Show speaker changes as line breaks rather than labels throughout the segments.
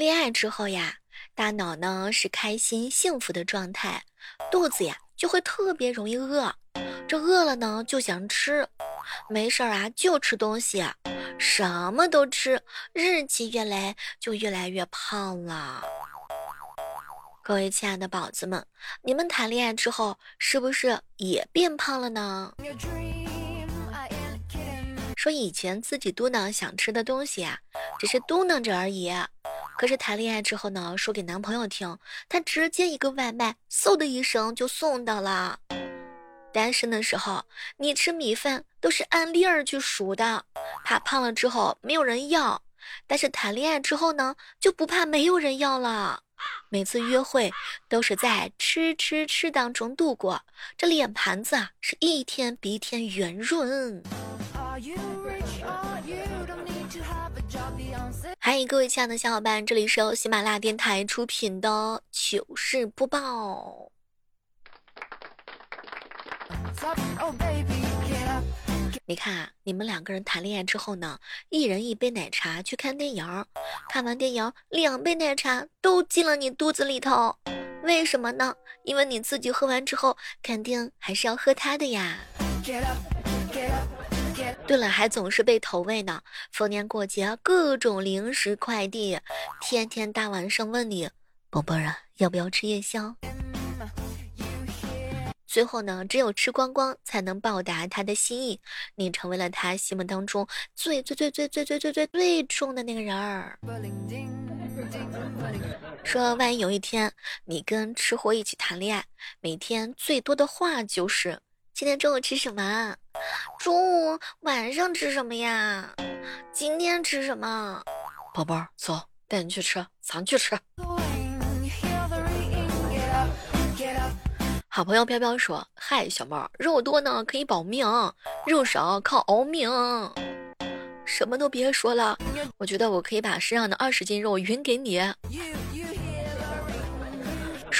恋爱之后呀，大脑呢是开心幸福的状态，肚子呀就会特别容易饿，这饿了呢就想吃，没事儿啊就吃东西，什么都吃，日积月累就越来越胖了。各位亲爱的宝子们，你们谈恋爱之后是不是也变胖了呢？说以前自己嘟囔想吃的东西啊，只是嘟囔着而已。可是谈恋爱之后呢，说给男朋友听，他直接一个外卖，嗖的一声就送到了。单身的时候，你吃米饭都是按粒儿去数的，怕胖了之后没有人要。但是谈恋爱之后呢，就不怕没有人要了。每次约会都是在吃吃吃当中度过，这脸盘子啊，是一天比一天圆润。嗨，各位亲爱的小伙伴，这里是由喜马拉雅电台出品的糗事播报。你看啊，你们两个人谈恋爱之后呢，一人一杯奶茶去看电影，看完电影两杯奶茶都进了你肚子里头，为什么呢？因为你自己喝完之后，肯定还是要喝他的呀。对了，还总是被投喂呢。逢年过节，各种零食快递，天天大晚上问你，宝贝儿啊，要不要吃夜宵？最后呢，只有吃光光才能报答他的心意。你成为了他心目当中最最最最最最最最最重的那个人儿。说，万一有一天你跟吃货一起谈恋爱，每天最多的话就是今天中午吃什么？中午、晚上吃什么呀？今天吃什么？宝贝儿，走，带你去吃，咱去吃。好朋友飘飘说：“嗨，小妹儿，肉多呢可以保命，肉少靠熬命。什么都别说了，我觉得我可以把身上的二十斤肉匀给你。”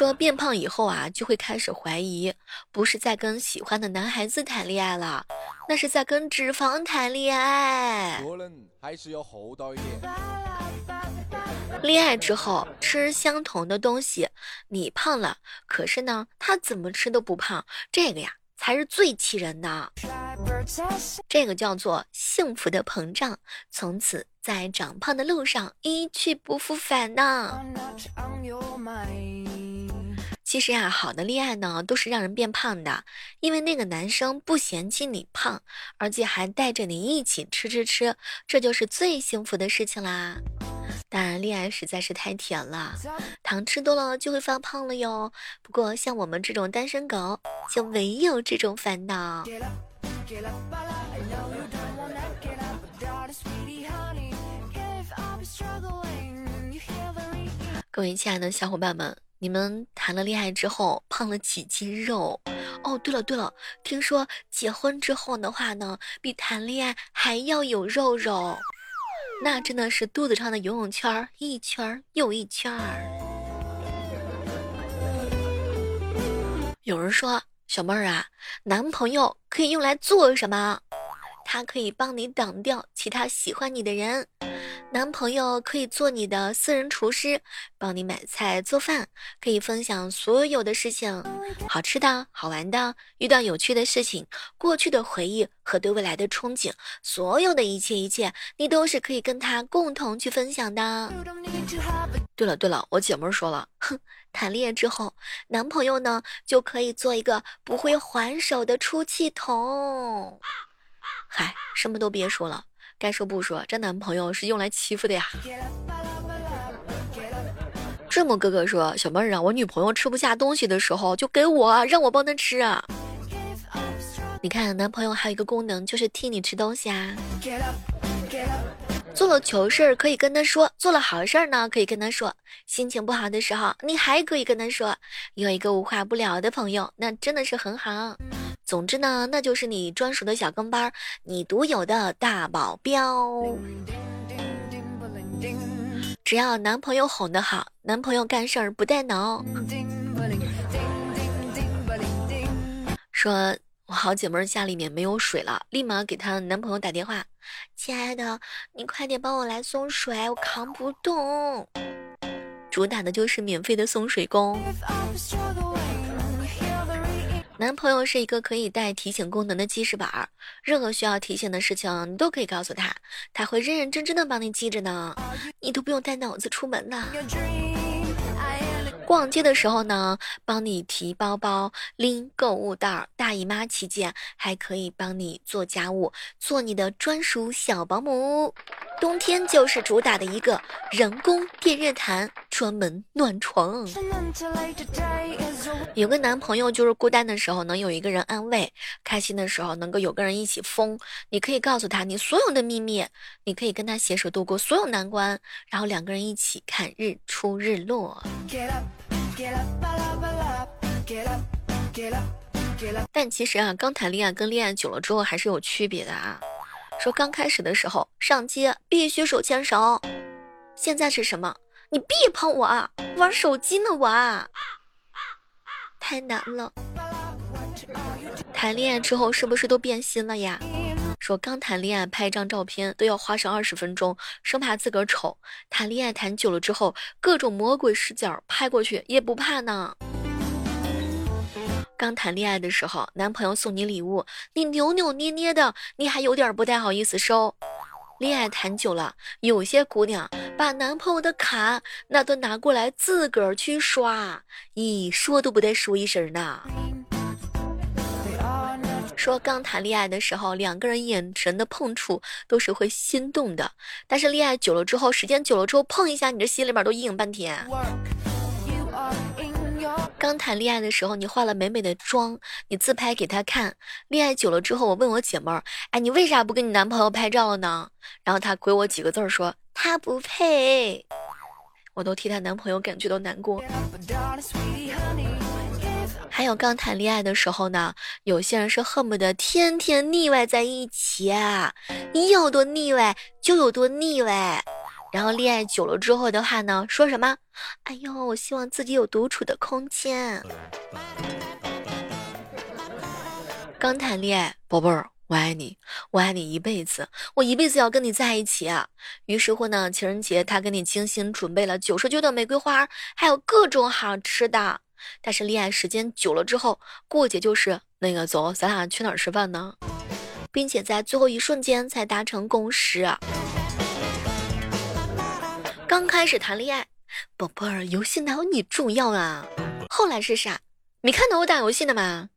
说变胖以后啊，就会开始怀疑，不是在跟喜欢的男孩子谈恋爱了，那是在跟脂肪谈恋爱。恋爱之后吃相同的东西，你胖了，可是呢，他怎么吃都不胖，这个呀才是最气人的。这个叫做幸福的膨胀，从此在长胖的路上一去不复返呢。其实呀，好的恋爱呢，都是让人变胖的，因为那个男生不嫌弃你胖，而且还带着你一起吃吃吃，这就是最幸福的事情啦。当然，恋爱实在是太甜了，糖吃多了就会发胖了哟。不过像我们这种单身狗，就没有这种烦恼。各位亲爱的小伙伴们。你们谈了恋爱之后胖了几斤肉？哦，对了对了，听说结婚之后的话呢，比谈恋爱还要有肉肉，那真的是肚子上的游泳圈一圈又一圈儿。有人说，小妹儿啊，男朋友可以用来做什么？他可以帮你挡掉其他喜欢你的人。男朋友可以做你的私人厨师，帮你买菜做饭，可以分享所有的事情，好吃的好玩的，遇到有趣的事情，过去的回忆和对未来的憧憬，所有的一切一切，你都是可以跟他共同去分享的。对了对了，我姐妹说了，哼，谈恋爱之后，男朋友呢就可以做一个不会还手的出气筒。嗨，什么都别说了。该说不说，这男朋友是用来欺负的呀。这么哥哥说，小妹儿啊，我女朋友吃不下东西的时候，就给我，让我帮她吃。你看，男朋友还有一个功能，就是替你吃东西啊。做了糗事儿可以跟他说，做了好事儿呢可以跟他说。心情不好的时候，你还可以跟他说。有一个无话不聊的朋友，那真的是很好。总之呢，那就是你专属的小跟班，你独有的大保镖。只要男朋友哄得好，男朋友干事儿不带脑。说我好姐妹家里面没有水了，立马给她男朋友打电话，亲爱的，你快点帮我来送水，我扛不动。主打的就是免费的送水工。男朋友是一个可以带提醒功能的记事本儿，任何需要提醒的事情你都可以告诉他，他会认认真真的帮你记着呢，你都不用带脑子出门呢。逛街的时候呢，帮你提包包、拎购物袋；大姨妈期间还可以帮你做家务，做你的专属小保姆。冬天就是主打的一个人工电热毯，专门暖床。有个男朋友就是孤单的时候能有一个人安慰，开心的时候能够有个人一起疯。你可以告诉他你所有的秘密，你可以跟他携手度过所有难关，然后两个人一起看日出日落。但其实啊，刚谈恋爱跟恋爱久了之后还是有区别的啊。说刚开始的时候上街必须手牵手，现在是什么？你别碰我，玩手机呢我，太难了。谈恋爱之后是不是都变心了呀？说刚谈恋爱拍一张照片都要花上二十分钟，生怕自个儿丑。谈恋爱谈久了之后，各种魔鬼视角拍过去也不怕呢。刚谈恋爱的时候，男朋友送你礼物，你扭扭捏捏的，你还有点不太好意思收。恋爱谈久了，有些姑娘把男朋友的卡那都拿过来自个儿去刷，咦，说都不带说一声的。说刚谈恋爱的时候，两个人眼神的碰触都是会心动的，但是恋爱久了之后，时间久了之后，碰一下，你这心里面都阴影半天。刚谈恋爱的时候，你化了美美的妆，你自拍给他看。恋爱久了之后，我问我姐妹儿，哎，你为啥不跟你男朋友拍照呢？然后她回我几个字儿说，他不配。我都替她男朋友感觉到难过。还有刚谈恋爱的时候呢，有些人是恨不得天天腻歪在一起啊，你有多腻歪就有多腻歪。然后恋爱久了之后的话呢，说什么？哎呦，我希望自己有独处的空间。刚谈恋爱，宝贝儿，我爱你，我爱你一辈子，我一辈子要跟你在一起啊。于是乎呢，情人节他给你精心准备了九十九朵玫瑰花，还有各种好吃的。但是恋爱时间久了之后，过节就是那个走，咱俩去哪儿吃饭呢？并且在最后一瞬间才达成共识。刚开始谈恋爱，宝贝儿，游戏哪有你重要啊？后来是啥？没看到我打游戏的吗？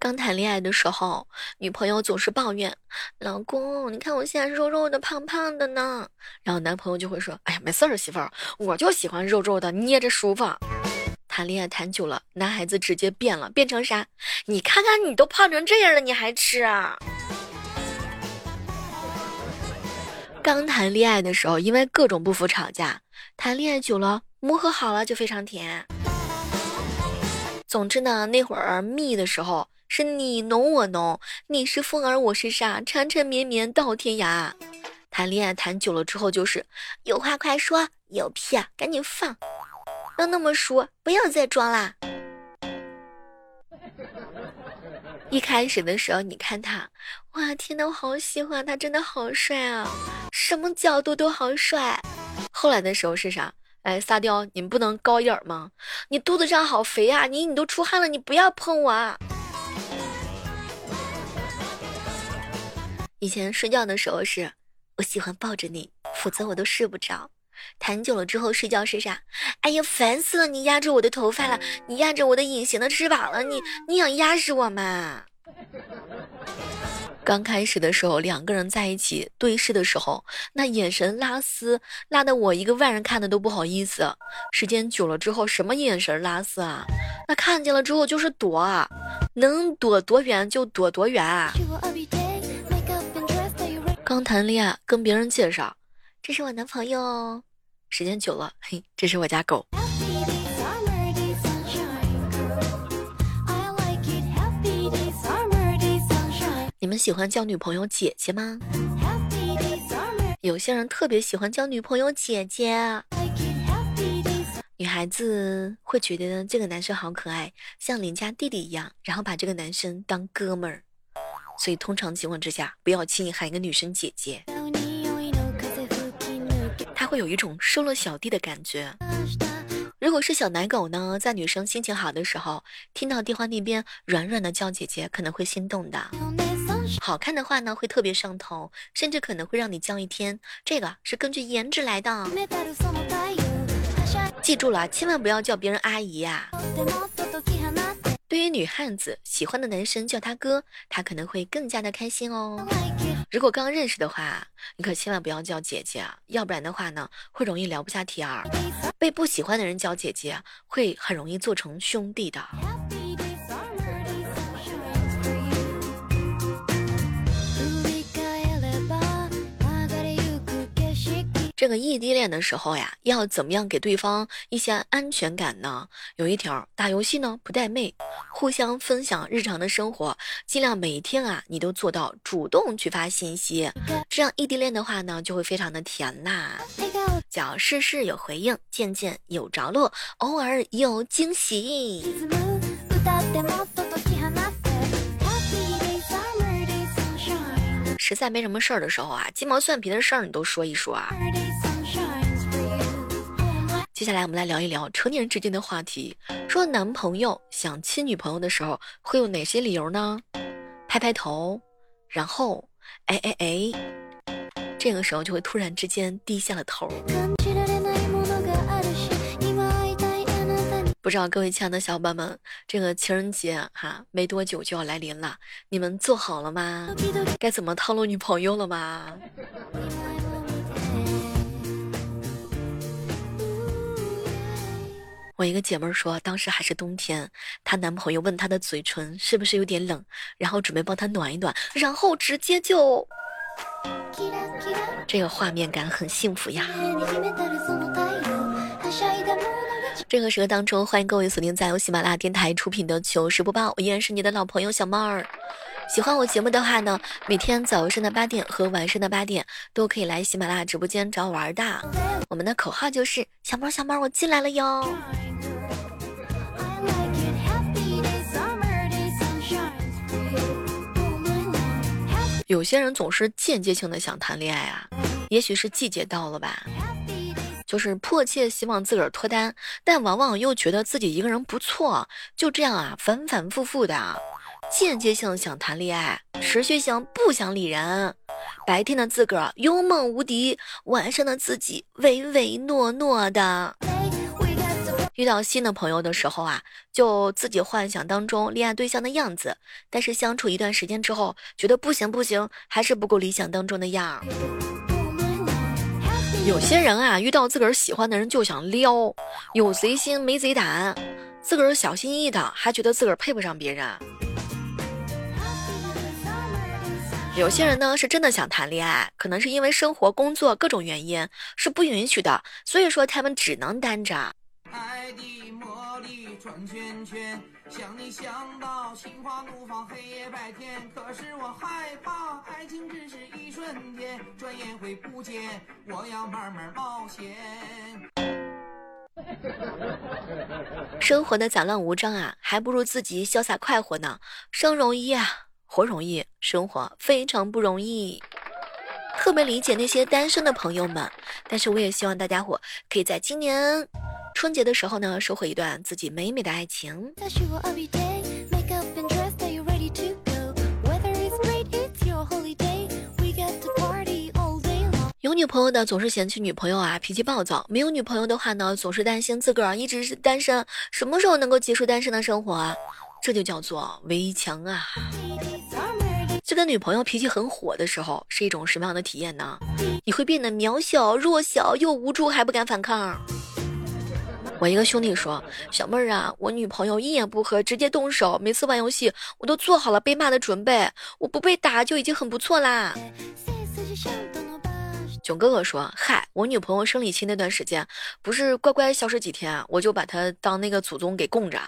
刚谈恋爱的时候，女朋友总是抱怨：“老公，你看我现在肉肉的、胖胖的呢。”然后男朋友就会说：“哎呀，没事儿，媳妇儿，我就喜欢肉肉的，捏着舒服。”谈恋爱谈久了，男孩子直接变了，变成啥？你看看你都胖成这样了，你还吃啊？刚谈恋爱的时候，因为各种不服吵架，谈恋爱久了磨合好了就非常甜。总之呢，那会儿蜜的时候是你浓我浓，你是风儿我是沙，缠缠绵绵到天涯。谈恋爱谈久了之后就是有话快说，有屁啊赶紧放，要那么说，不要再装啦。一开始的时候，你看他，哇，天呐，我好喜欢他，真的好帅啊，什么角度都好帅。后来的时候是啥？哎，撒雕，你不能高眼吗？你肚子上好肥啊，你你都出汗了，你不要碰我啊。以前睡觉的时候是，我喜欢抱着你，否则我都睡不着。谈久了之后睡觉是啥？哎呀，烦死了！你压着我的头发了，你压着我的隐形的翅膀了，你你想压死我吗？刚开始的时候，两个人在一起对视的时候，那眼神拉丝，拉的我一个外人看的都不好意思。时间久了之后，什么眼神拉丝啊？那看见了之后就是躲，啊，能躲多远就躲多远。刚谈恋爱，跟别人介绍。这是我男朋友，时间久了，嘿，这是我家狗。你们喜欢叫女朋友姐姐吗？有些人特别喜欢叫女朋友姐姐。女孩子会觉得这个男生好可爱，像邻家弟弟一样，然后把这个男生当哥们儿。所以通常情况之下，不要轻易喊一个女生姐姐。有一种收了小弟的感觉。如果是小奶狗呢，在女生心情好的时候，听到电话那边软软的叫姐姐，可能会心动的。好看的话呢，会特别上头，甚至可能会让你叫一天。这个是根据颜值来的。记住了，千万不要叫别人阿姨呀。对于女汉子，喜欢的男生叫他哥，他可能会更加的开心哦。如果刚认识的话，你可千万不要叫姐姐，要不然的话呢，会容易聊不下天儿。被不喜欢的人叫姐姐，会很容易做成兄弟的。这个异地恋的时候呀，要怎么样给对方一些安全感呢？有一条，打游戏呢不带妹，互相分享日常的生活，尽量每天啊你都做到主动去发信息，这样异地恋的话呢就会非常的甜呐。叫事事有回应，件件有着落，偶尔有惊喜。实在没什么事儿的时候啊，鸡毛蒜皮的事儿你都说一说啊。接下来我们来聊一聊成年人之间的话题。说男朋友想亲女朋友的时候会有哪些理由呢？拍拍头，然后哎哎哎，这个时候就会突然之间低下了头。不知道各位亲爱的小伙伴们，这个情人节哈没多久就要来临了，你们做好了吗？该怎么套路女朋友了吗？我一个姐妹说，当时还是冬天，她男朋友问她的嘴唇是不是有点冷，然后准备帮她暖一暖，然后直接就，这个画面感很幸福呀。这个时刻当中，欢迎各位锁定在由喜马拉雅电台出品的糗事播报，我依然是你的老朋友小猫儿。喜欢我节目的话呢，每天早上的八点和晚上的八点都可以来喜马拉雅直播间找我玩的。我们的口号就是小猫小猫，我进来了哟。有些人总是间接性的想谈恋爱啊，也许是季节到了吧。就是迫切希望自个儿脱单，但往往又觉得自己一个人不错，就这样啊，反反复复的，间接性想谈恋爱，持续性不想理人。白天的自个儿勇猛无敌，晚上的自己唯唯诺诺的。遇到新的朋友的时候啊，就自己幻想当中恋爱对象的样子，但是相处一段时间之后，觉得不行不行，还是不够理想当中的样。有些人啊，遇到自个儿喜欢的人就想撩，有贼心没贼胆，自个儿小心翼翼的，还觉得自个儿配不上别人。有些人呢，是真的想谈恋爱，可能是因为生活、工作各种原因是不允许的，所以说他们只能单着。爱的魔力转圈圈，想你想到心花怒放，黑夜白天。可是我害怕，爱情只是一瞬间，转眼会不见。我要慢慢冒险。生活的杂乱无章啊，还不如自己潇洒快活呢。生容易啊，活容易，生活非常不容易。特别理解那些单身的朋友们，但是我也希望大家伙可以在今年。春节的时候呢，收获一段自己美美的爱情。有女朋友的总是嫌弃女朋友啊脾气暴躁，没有女朋友的话呢，总是担心自个儿一直是单身，什么时候能够结束单身的生活啊？这就叫做围墙啊！这个女朋友脾气很火的时候，是一种什么样的体验呢？你会变得渺小、弱小又无助，还不敢反抗。我一个兄弟说：“小妹儿啊，我女朋友一言不合直接动手，每次玩游戏我都做好了被骂的准备，我不被打就已经很不错啦。”囧哥哥说：“嗨，我女朋友生理期那段时间，不是乖乖消失几天，我就把她当那个祖宗给供着。”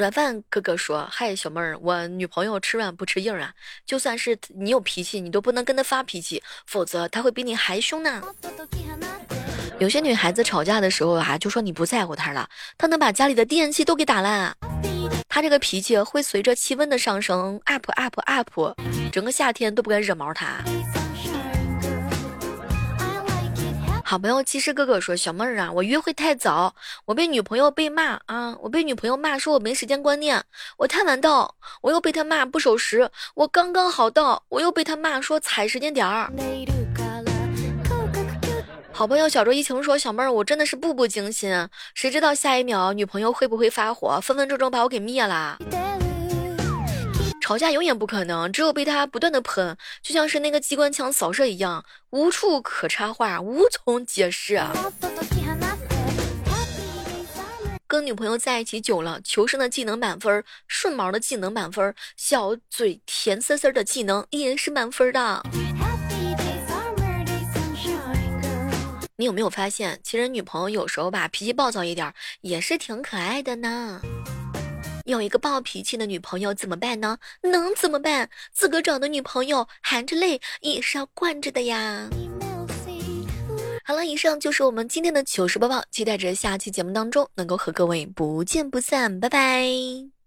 软饭哥哥说：“嗨，小妹儿，我女朋友吃软不吃硬啊，就算是你有脾气，你都不能跟她发脾气，否则她会比你还凶呢。”有些女孩子吵架的时候啊，就说你不在乎她了，她能把家里的电器都给打烂。她这个脾气会随着气温的上升 up up up，整个夏天都不敢惹毛她。好朋友其实哥哥说：“小妹儿啊，我约会太早，我被女朋友被骂啊，我被女朋友骂说我没时间观念，我太晚到，我又被他骂不守时，我刚刚好到，我又被他骂说踩时间点儿。”好朋友小周一晴说：“小妹儿，我真的是步步惊心，谁知道下一秒女朋友会不会发火，分分钟钟把我给灭了。”吵架永远不可能，只有被他不断的喷，就像是那个机关枪扫射一样，无处可插话，无从解释。跟女朋友在一起久了，求生的技能满分，顺毛的技能满分，小嘴甜丝丝的技能也是满分的。你有没有发现，其实女朋友有时候吧，脾气暴躁一点，也是挺可爱的呢？有一个暴脾气的女朋友怎么办呢？能怎么办？自个找的女朋友含着泪也是要惯着的呀。好了，以上就是我们今天的糗事播报，期待着下期节目当中能够和各位不见不散，拜拜。